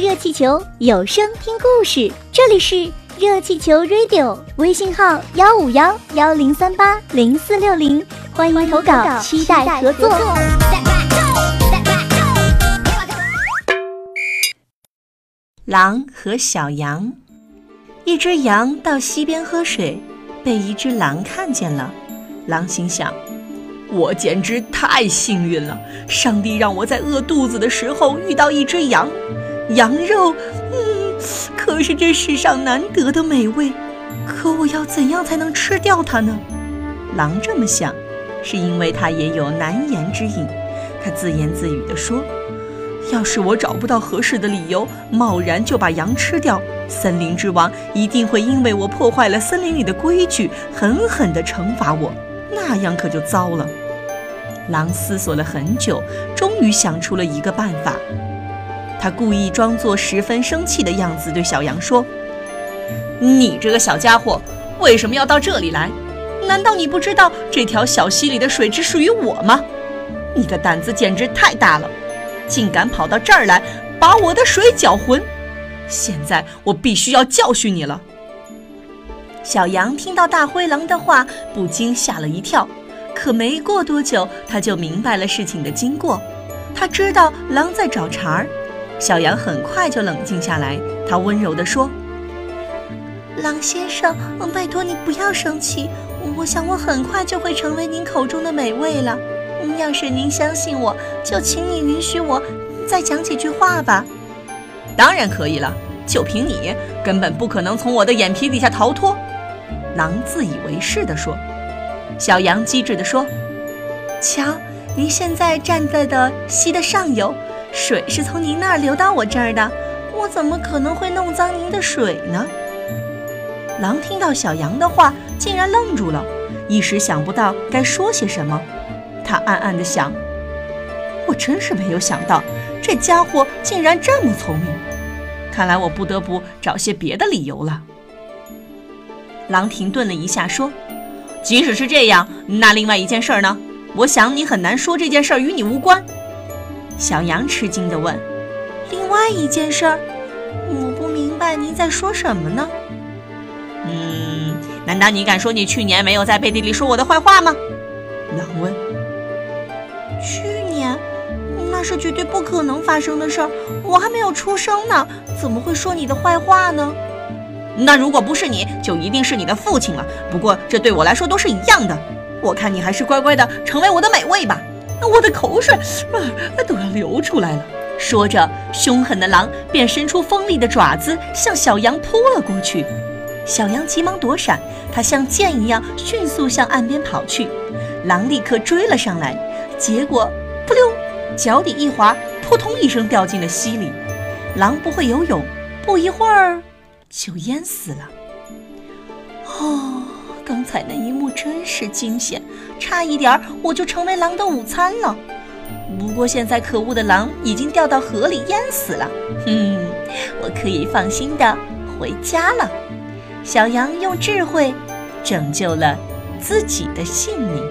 热气球有声听故事，这里是热气球 Radio，微信号幺五幺幺零三八零四六零，欢迎投稿，期待合作。狼和小羊，一只羊到溪边喝水，被一只狼看见了。狼心想：我简直太幸运了，上帝让我在饿肚子的时候遇到一只羊。羊肉，嗯，可是这世上难得的美味。可我要怎样才能吃掉它呢？狼这么想，是因为它也有难言之隐。它自言自语地说。要是我找不到合适的理由，贸然就把羊吃掉，森林之王一定会因为我破坏了森林里的规矩，狠狠地惩罚我，那样可就糟了。狼思索了很久，终于想出了一个办法。他故意装作十分生气的样子，对小羊说：“你这个小家伙，为什么要到这里来？难道你不知道这条小溪里的水只属于我吗？你的胆子简直太大了！”竟敢跑到这儿来，把我的水搅浑！现在我必须要教训你了。小羊听到大灰狼的话，不禁吓了一跳。可没过多久，他就明白了事情的经过。他知道狼在找茬儿。小羊很快就冷静下来，他温柔地说：“狼先生，拜托你不要生气。我想我很快就会成为您口中的美味了。”要是您相信我，就请你允许我再讲几句话吧。当然可以了，就凭你，根本不可能从我的眼皮底下逃脱。狼自以为是地说。小羊机智地说：“瞧，您现在站在的溪的上游，水是从您那儿流到我这儿的，我怎么可能会弄脏您的水呢？”狼听到小羊的话，竟然愣住了，一时想不到该说些什么。他暗暗地想：“我真是没有想到，这家伙竟然这么聪明。看来我不得不找些别的理由了。”狼停顿了一下，说：“即使是这样，那另外一件事儿呢？我想你很难说这件事儿与你无关。”小羊吃惊地问：“另外一件事儿？我不明白您在说什么呢？”“嗯，难道你敢说你去年没有在背地里说我的坏话吗？”狼问。去年，那是绝对不可能发生的事儿。我还没有出生呢，怎么会说你的坏话呢？那如果不是你，就一定是你的父亲了。不过这对我来说都是一样的。我看你还是乖乖的成为我的美味吧。我的口水啊都要流出来了。说着，凶狠的狼便伸出锋利的爪子向小羊扑了过去。小羊急忙躲闪，它像箭一样迅速向岸边跑去。狼立刻追了上来。结果，扑溜，脚底一滑，扑通一声掉进了溪里。狼不会游泳，不一会儿就淹死了。哦，刚才那一幕真是惊险，差一点我就成为狼的午餐了。不过现在可恶的狼已经掉到河里淹死了。哼，我可以放心的回家了。小羊用智慧拯救了自己的性命。